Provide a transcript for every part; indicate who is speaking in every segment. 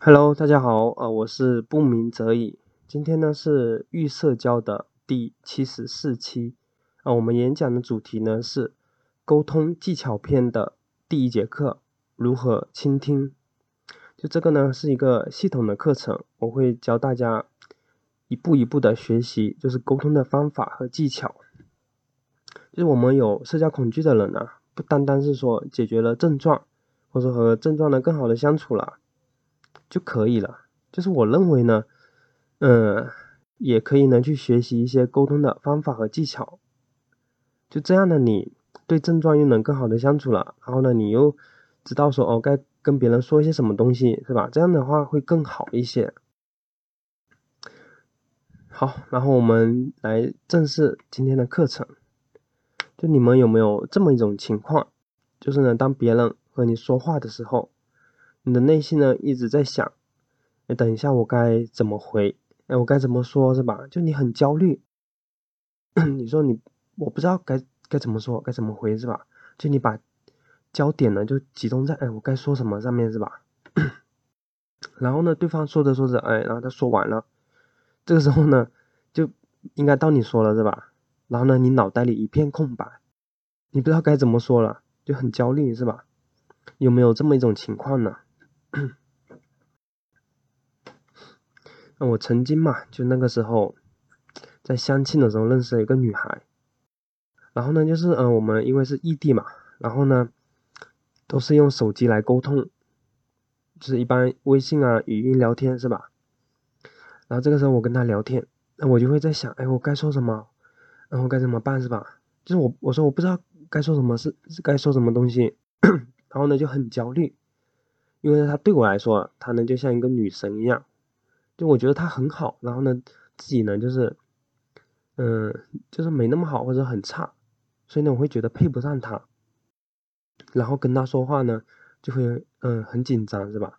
Speaker 1: Hello，大家好，呃，我是不鸣则已。今天呢是预社交的第七十四期，啊，我们演讲的主题呢是沟通技巧篇的第一节课，如何倾听。就这个呢是一个系统的课程，我会教大家一步一步的学习，就是沟通的方法和技巧。就是我们有社交恐惧的人呢，不单单是说解决了症状，或者和症状呢更好的相处了。就可以了，就是我认为呢，嗯，也可以呢去学习一些沟通的方法和技巧，就这样呢，你对症状又能更好的相处了，然后呢，你又知道说哦该跟别人说一些什么东西是吧？这样的话会更好一些。好，然后我们来正式今天的课程。就你们有没有这么一种情况，就是呢，当别人和你说话的时候。你的内心呢一直在想，哎，等一下我该怎么回？哎，我该怎么说，是吧？就你很焦虑，你说你我不知道该该怎么说，该怎么回，是吧？就你把焦点呢就集中在哎我该说什么上面，是吧？然后呢，对方说着说着，哎，然后他说完了，这个时候呢就应该到你说了，是吧？然后呢，你脑袋里一片空白，你不知道该怎么说了，就很焦虑，是吧？有没有这么一种情况呢？那我曾经嘛，就那个时候在相亲的时候认识了一个女孩，然后呢，就是呃，我们因为是异地嘛，然后呢，都是用手机来沟通，就是一般微信啊、语音聊天是吧？然后这个时候我跟她聊天，那我就会在想，哎，我该说什么？然后该怎么办是吧？就是我我说我不知道该说什么，是是该说什么东西，然后呢就很焦虑。因为她对我来说，她呢就像一个女神一样，就我觉得她很好，然后呢自己呢就是，嗯，就是没那么好或者很差，所以呢我会觉得配不上她，然后跟她说话呢就会嗯很紧张是吧？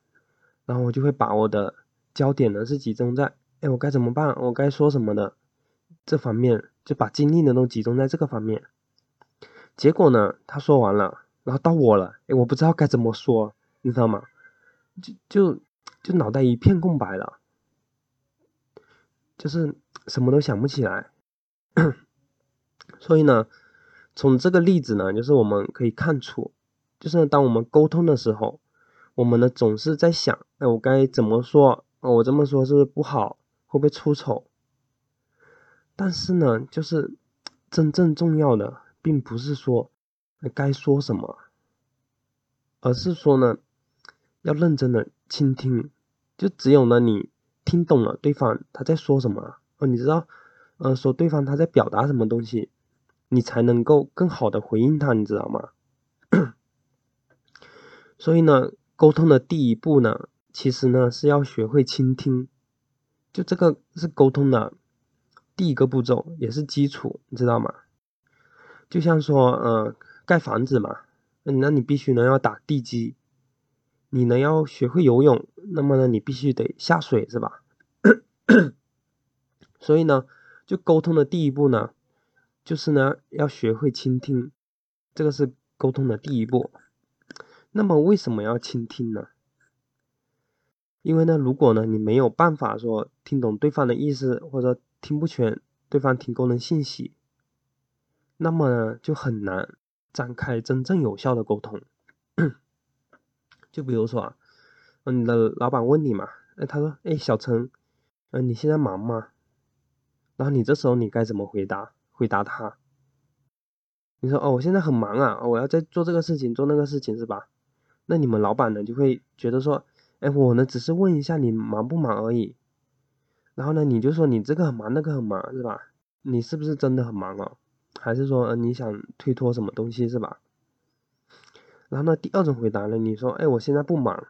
Speaker 1: 然后我就会把我的焦点呢是集中在，哎我该怎么办？我该说什么的这方面，就把精力呢都集中在这个方面。结果呢她说完了，然后到我了，哎我不知道该怎么说。你知道吗？就就就脑袋一片空白了，就是什么都想不起来。所以呢，从这个例子呢，就是我们可以看出，就是当我们沟通的时候，我们呢总是在想，哎，我该怎么说？我这么说是不是不好？会不会出丑？但是呢，就是真正重要的，并不是说该说什么，而是说呢。要认真的倾听，就只有呢你听懂了对方他在说什么，哦，你知道，呃，说对方他在表达什么东西，你才能够更好的回应他，你知道吗？所以呢，沟通的第一步呢，其实呢是要学会倾听，就这个是沟通的第一个步骤，也是基础，你知道吗？就像说，呃，盖房子嘛，那你必须呢要打地基。你呢要学会游泳，那么呢你必须得下水，是吧？所以呢，就沟通的第一步呢，就是呢要学会倾听，这个是沟通的第一步。那么为什么要倾听呢？因为呢，如果呢你没有办法说听懂对方的意思，或者听不全对方提供的信息，那么呢就很难展开真正有效的沟通。就比如说啊，嗯，你的老板问你嘛，哎，他说，哎，小陈，嗯，你现在忙吗？然后你这时候你该怎么回答？回答他？你说，哦，我现在很忙啊，我要在做这个事情，做那个事情，是吧？那你们老板呢就会觉得说，哎，我呢只是问一下你忙不忙而已。然后呢，你就说你这个很忙，那个很忙，是吧？你是不是真的很忙哦？还是说，你想推脱什么东西，是吧？然后呢，第二种回答呢，你说，哎，我现在不忙，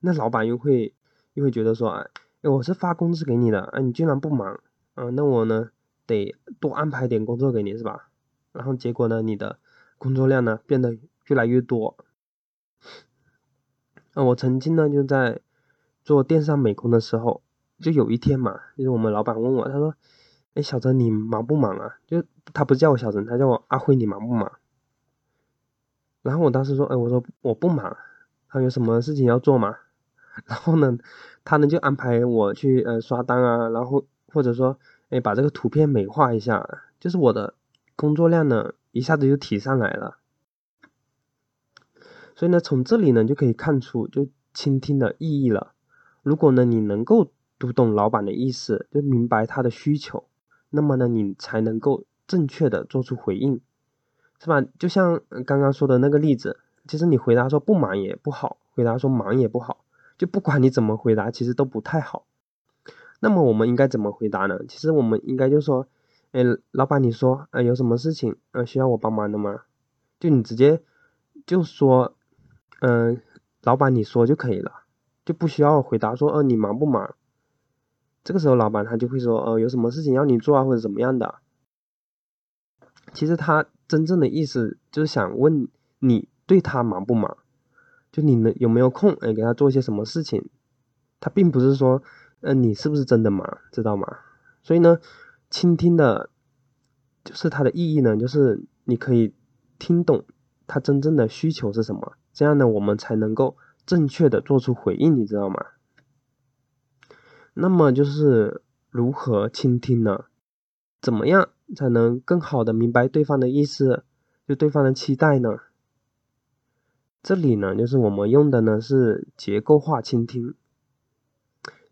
Speaker 1: 那老板又会又会觉得说，哎，我是发工资给你的，哎，你居然不忙，啊，那我呢得多安排点工作给你，是吧？然后结果呢，你的工作量呢变得越来越多。啊，我曾经呢就在做电商美工的时候，就有一天嘛，就是我们老板问我，他说，哎，小陈你忙不忙啊？就他不叫我小陈，他叫我阿辉，你忙不忙？然后我当时说，哎，我说我不忙，还有什么事情要做吗？然后呢，他呢就安排我去呃刷单啊，然后或者说哎把这个图片美化一下，就是我的工作量呢一下子就提上来了。所以呢，从这里呢就可以看出就倾听的意义了。如果呢你能够读懂老板的意思，就明白他的需求，那么呢你才能够正确的做出回应，是吧？就像刚刚说的那个例子，其实你回答说不忙也不好，回答说忙也不好，就不管你怎么回答，其实都不太好。那么我们应该怎么回答呢？其实我们应该就说，哎，老板你说，呃，有什么事情呃需要我帮忙的吗？就你直接就说。嗯，老板你说就可以了，就不需要回答说，呃，你忙不忙？这个时候老板他就会说，呃，有什么事情要你做啊，或者怎么样的？其实他真正的意思就是想问你对他忙不忙，就你能有没有空，哎，给他做一些什么事情？他并不是说，呃，你是不是真的忙，知道吗？所以呢，倾听的，就是它的意义呢，就是你可以听懂他真正的需求是什么。这样呢，我们才能够正确的做出回应，你知道吗？那么就是如何倾听呢？怎么样才能更好的明白对方的意思，就对方的期待呢？这里呢，就是我们用的呢是结构化倾听，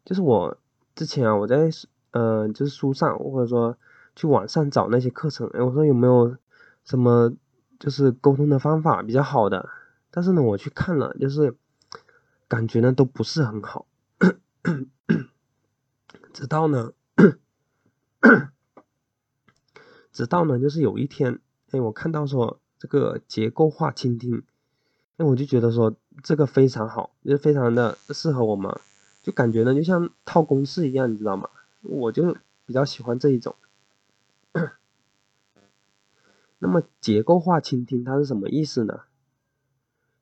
Speaker 1: 就是我之前啊，我在呃就是书上或者说去网上找那些课程，哎，我说有没有什么就是沟通的方法比较好的？但是呢，我去看了，就是感觉呢都不是很好。直到呢，直到呢，就是有一天，哎，我看到说这个结构化倾听，哎，我就觉得说这个非常好，就非常的适合我们，就感觉呢就像套公式一样，你知道吗？我就比较喜欢这一种。那么结构化倾听它是什么意思呢？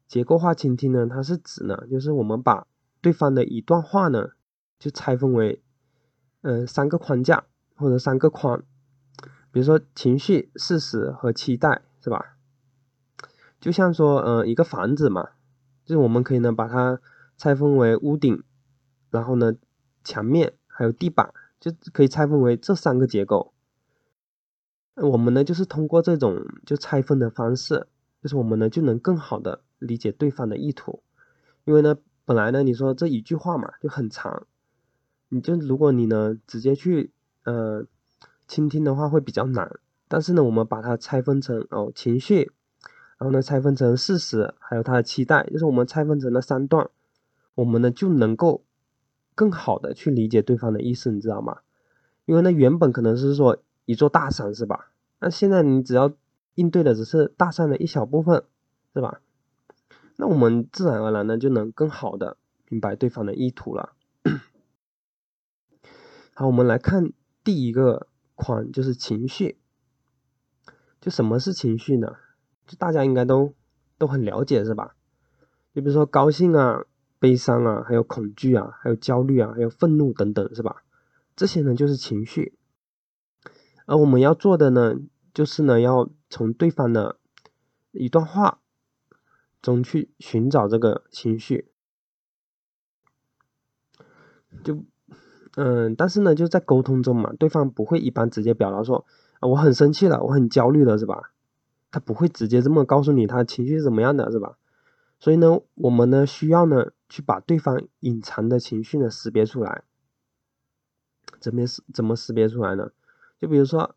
Speaker 1: 结构化倾听呢，它是指呢，就是我们把对方的一段话呢，就拆分为，嗯，三个框架或者三个框，比如说情绪、事实和期待，是吧？就像说，呃，一个房子嘛，就是我们可以呢把它拆分为屋顶，然后呢墙面还有地板，就可以拆分为这三个结构。我们呢就是通过这种就拆分的方式，就是我们呢就能更好的。理解对方的意图，因为呢，本来呢，你说这一句话嘛就很长，你就如果你呢直接去呃倾听的话会比较难，但是呢，我们把它拆分成哦情绪，然后呢拆分成事实，还有他的期待，就是我们拆分成了三段，我们呢就能够更好的去理解对方的意思，你知道吗？因为呢原本可能是说一座大山是吧？那现在你只要应对的只是大山的一小部分，是吧？那我们自然而然呢就能更好的明白对方的意图了。好，我们来看第一个款，就是情绪。就什么是情绪呢？就大家应该都都很了解是吧？就比如说高兴啊、悲伤啊、还有恐惧啊、还有焦虑啊、还有愤怒等等是吧？这些呢就是情绪。而我们要做的呢，就是呢要从对方的一段话。中去寻找这个情绪，就嗯，但是呢，就在沟通中嘛，对方不会一般直接表达说啊，我很生气了，我很焦虑了，是吧？他不会直接这么告诉你他的情绪是怎么样的，是吧？所以呢，我们呢需要呢去把对方隐藏的情绪呢识别出来。怎么识怎么识别出来呢？就比如说，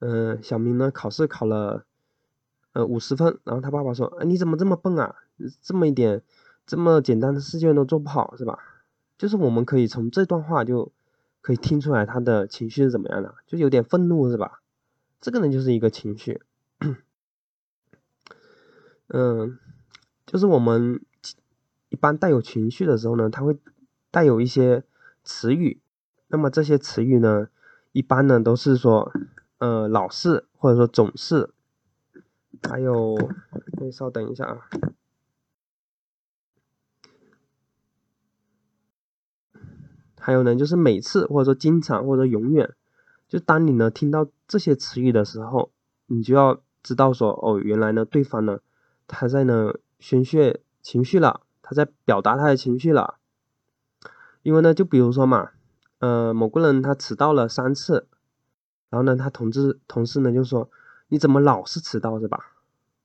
Speaker 1: 嗯，小明呢考试考了。呃，五十分，然后他爸爸说：“啊，你怎么这么笨啊？这么一点，这么简单的试卷都做不好，是吧？”就是我们可以从这段话就可以听出来他的情绪是怎么样的，就有点愤怒，是吧？这个呢就是一个情绪。嗯，就是我们一般带有情绪的时候呢，它会带有一些词语，那么这些词语呢，一般呢都是说，呃，老是或者说总是。还有，可以稍等一下啊。还有呢，就是每次或者说经常或者永远，就当你呢听到这些词语的时候，你就要知道说，哦，原来呢对方呢他在呢宣泄情绪了，他在表达他的情绪了，因为呢，就比如说嘛，呃，某个人他迟到了三次，然后呢，他同志同事呢就说，你怎么老是迟到是吧？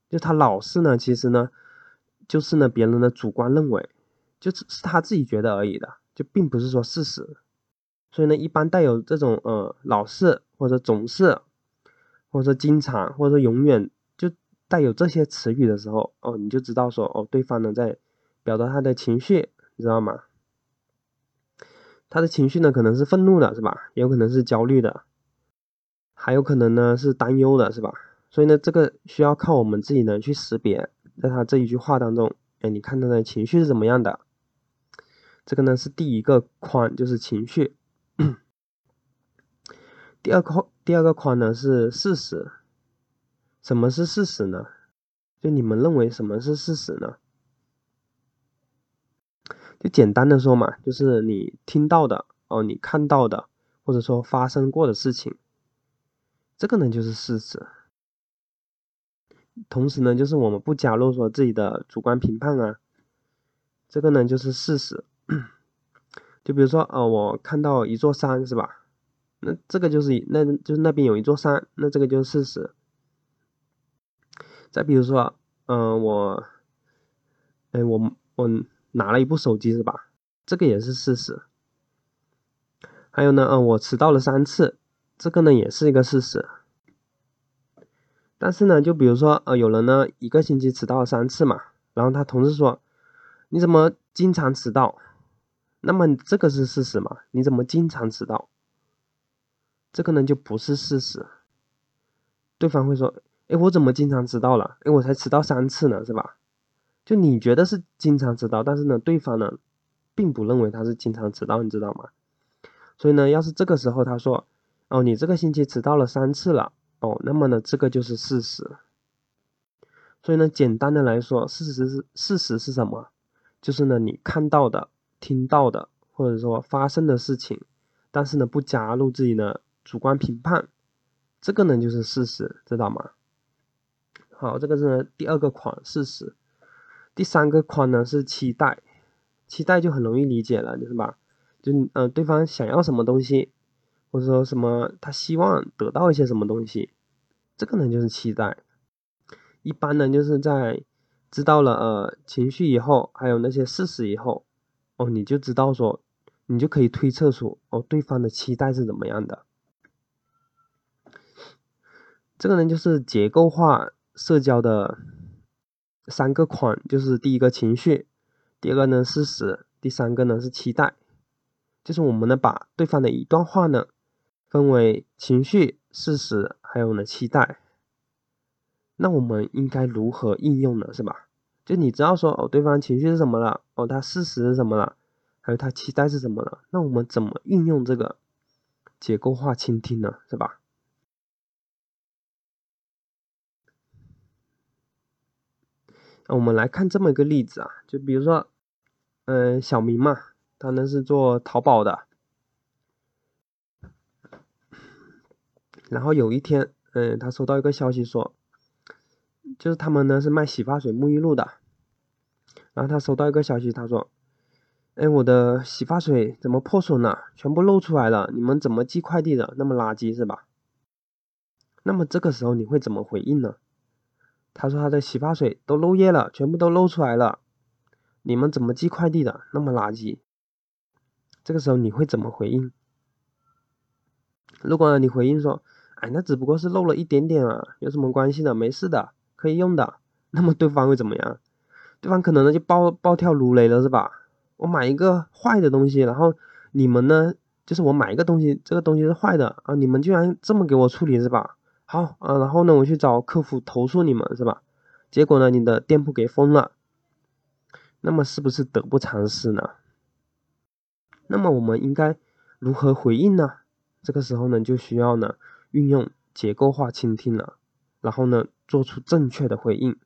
Speaker 1: 就他老是呢，其实呢，就是呢别人的主观认为，就是是他自己觉得而已的，就并不是说事实。所以呢，一般带有这种呃老是或者总是，或者说经常或者说永远就带有这些词语的时候，哦，你就知道说哦，对方呢在表达他的情绪，你知道吗？他的情绪呢可能是愤怒的，是吧？也有可能是焦虑的，还有可能呢是担忧的，是吧？所以呢，这个需要靠我们自己呢去识别，在他这一句话当中，哎，你看他的情绪是怎么样的？这个呢是第一个框，就是情绪。第二个第二个框呢是事实，什么是事实呢？就你们认为什么是事实呢？就简单的说嘛，就是你听到的哦，你看到的，或者说发生过的事情，这个呢就是事实。同时呢，就是我们不加入说自己的主观评判啊，这个呢就是事实。就比如说，呃，我看到一座山，是吧？那这个就是，那就是那边有一座山，那这个就是事实。再比如说，嗯，我，哎，我我拿了一部手机，是吧？这个也是事实。还有呢，嗯，我迟到了三次，这个呢也是一个事实。但是呢，就比如说，呃，有人呢一个星期迟到了三次嘛，然后他同事说，你怎么经常迟到？那么这个是事实吗？你怎么经常迟到？这个呢就不是事实。对方会说：“哎，我怎么经常迟到了？哎，我才迟到三次呢，是吧？”就你觉得是经常迟到，但是呢，对方呢并不认为他是经常迟到，你知道吗？所以呢，要是这个时候他说：“哦，你这个星期迟到了三次了。”哦，那么呢，这个就是事实。所以呢，简单的来说，事实是事实是什么？就是呢，你看到的。听到的或者说发生的事情，但是呢不加入自己的主观评判，这个呢就是事实，知道吗？好，这个是第二个框事实，第三个框呢是期待，期待就很容易理解了，就是吧？就嗯对方想要什么东西，或者说什么他希望得到一些什么东西，这个呢就是期待。一般呢就是在知道了呃情绪以后，还有那些事实以后。哦，你就知道说，你就可以推测出哦，对方的期待是怎么样的。这个呢，就是结构化社交的三个框，就是第一个情绪，第二个呢事实，第三个呢是期待。就是我们呢把对方的一段话呢分为情绪、事实，还有呢期待。那我们应该如何应用呢？是吧？就你知道说哦，对方情绪是什么了？哦，他事实是什么了？还有他期待是什么了？那我们怎么运用这个结构化倾听呢？是吧？那我们来看这么一个例子啊，就比如说，嗯，小明嘛，他呢是做淘宝的，然后有一天，嗯，他收到一个消息说，就是他们呢是卖洗发水、沐浴露的。然后他收到一个消息，他说：“哎，我的洗发水怎么破损了？全部漏出来了！你们怎么寄快递的？那么垃圾是吧？”那么这个时候你会怎么回应呢？他说他的洗发水都漏液了，全部都漏出来了。你们怎么寄快递的？那么垃圾。这个时候你会怎么回应？如果你回应说：“哎，那只不过是漏了一点点啊，有什么关系的？没事的，可以用的。”那么对方会怎么样？对方可能呢就暴暴跳如雷了，是吧？我买一个坏的东西，然后你们呢，就是我买一个东西，这个东西是坏的啊，你们居然这么给我处理，是吧？好啊，然后呢，我去找客服投诉你们，是吧？结果呢，你的店铺给封了，那么是不是得不偿失呢？那么我们应该如何回应呢？这个时候呢，就需要呢运用结构化倾听了，然后呢做出正确的回应。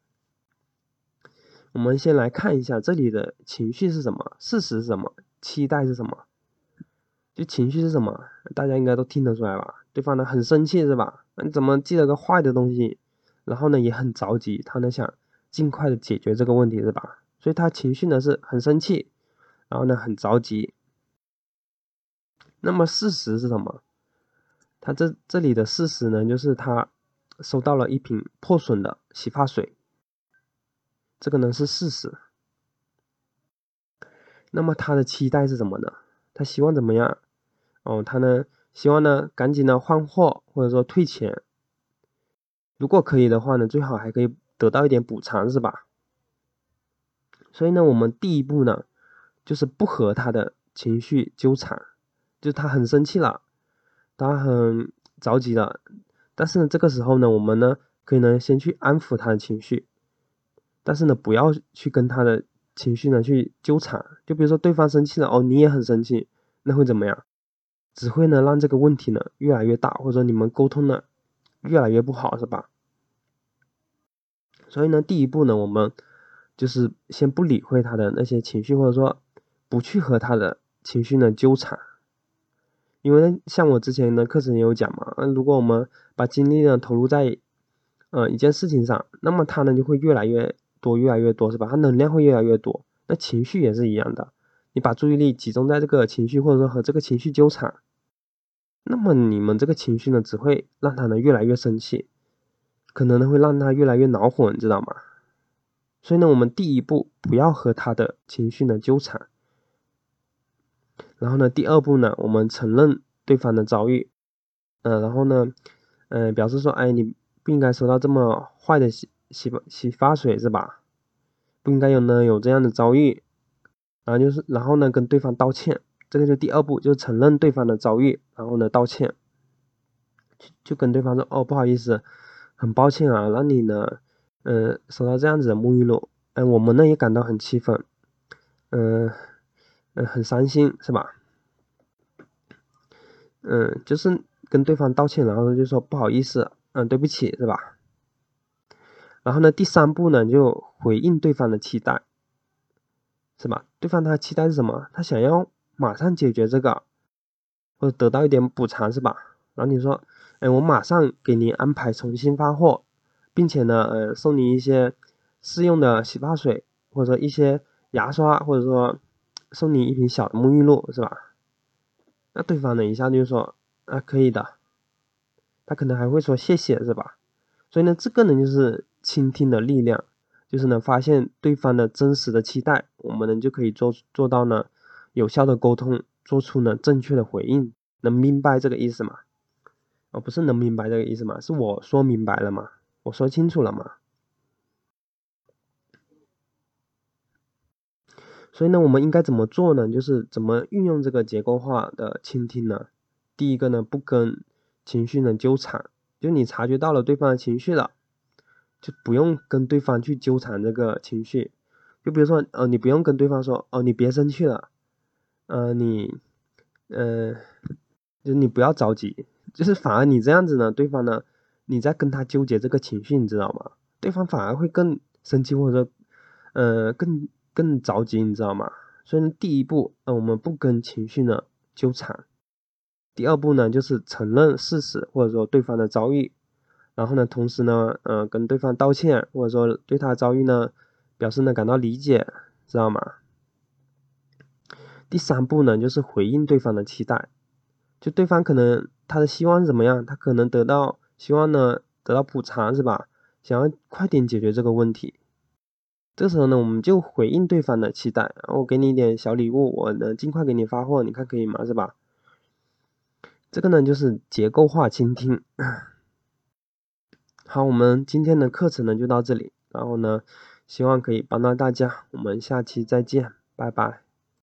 Speaker 1: 我们先来看一下这里的情绪是什么，事实是什么，期待是什么。就情绪是什么，大家应该都听得出来吧？对方呢很生气是吧？你怎么寄了个坏的东西？然后呢也很着急，他呢想尽快的解决这个问题是吧？所以他情绪呢是很生气，然后呢很着急。那么事实是什么？他这这里的事实呢，就是他收到了一瓶破损的洗发水，这个呢是事实。那么他的期待是什么呢？他希望怎么样？哦，他呢希望呢赶紧的换货或者说退钱，如果可以的话呢，最好还可以得到一点补偿，是吧？所以呢，我们第一步呢，就是不和他的情绪纠缠，就是他很生气了，他很着急了，但是呢，这个时候呢，我们呢可以呢先去安抚他的情绪，但是呢，不要去跟他的。情绪呢去纠缠，就比如说对方生气了，哦，你也很生气，那会怎么样？只会呢让这个问题呢越来越大，或者说你们沟通呢越来越不好，是吧？所以呢，第一步呢，我们就是先不理会他的那些情绪，或者说不去和他的情绪呢纠缠，因为像我之前的课程也有讲嘛，那，如果我们把精力呢投入在呃一件事情上，那么他呢就会越来越。多越来越多是吧？它能量会越来越多，那情绪也是一样的。你把注意力集中在这个情绪，或者说和这个情绪纠缠，那么你们这个情绪呢，只会让他呢越来越生气，可能呢会让他越来越恼火，你知道吗？所以呢，我们第一步不要和他的情绪呢纠缠，然后呢，第二步呢，我们承认对方的遭遇，嗯，然后呢，嗯，表示说，哎，你不应该收到这么坏的洗洗发洗发水是吧？不应该有呢，有这样的遭遇，然后就是，然后呢，跟对方道歉，这个就第二步，就承认对方的遭遇，然后呢，道歉，就就跟对方说，哦，不好意思，很抱歉啊，让你呢，嗯，收到这样子的沐浴露，嗯，我们呢也感到很气愤，嗯，嗯，很伤心，是吧？嗯，就是跟对方道歉，然后就说不好意思，嗯，对不起，是吧？然后呢，第三步呢，就回应对方的期待，是吧？对方他期待是什么？他想要马上解决这个，或者得到一点补偿，是吧？然后你说，哎，我马上给您安排重新发货，并且呢，呃，送你一些试用的洗发水，或者说一些牙刷，或者说送你一瓶小的沐浴露，是吧？那对方呢，一下就说，啊，可以的，他可能还会说谢谢，是吧？所以呢，这个呢，就是。倾听的力量，就是呢，发现对方的真实的期待，我们呢就可以做做到呢，有效的沟通，做出呢正确的回应，能明白这个意思吗？哦，不是能明白这个意思吗？是我说明白了吗？我说清楚了吗？所以呢，我们应该怎么做呢？就是怎么运用这个结构化的倾听呢？第一个呢，不跟情绪呢纠缠，就你察觉到了对方的情绪了。就不用跟对方去纠缠这个情绪，就比如说，呃，你不用跟对方说，哦，你别生气了，呃，你，呃，就你不要着急，就是反而你这样子呢，对方呢，你在跟他纠结这个情绪，你知道吗？对方反而会更生气，或者说，呃，更更着急，你知道吗？所以第一步，呃，我们不跟情绪呢纠缠，第二步呢，就是承认事实，或者说对方的遭遇。然后呢，同时呢，嗯，跟对方道歉，或者说对他遭遇呢，表示呢感到理解，知道吗？第三步呢，就是回应对方的期待，就对方可能他的希望是怎么样，他可能得到希望呢得到补偿是吧？想要快点解决这个问题，这时候呢，我们就回应对方的期待，我给你一点小礼物，我能尽快给你发货，你看可以吗？是吧？这个呢就是结构化倾听。好，我们今天的课程呢就到这里，然后呢，希望可以帮到大家，我们下期再见，拜拜。